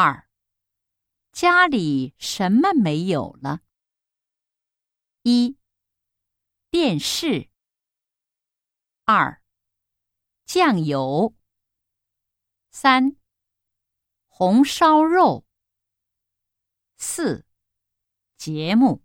二。家里什么没有了？一。电视。二。酱油。三。红烧肉。四。节目。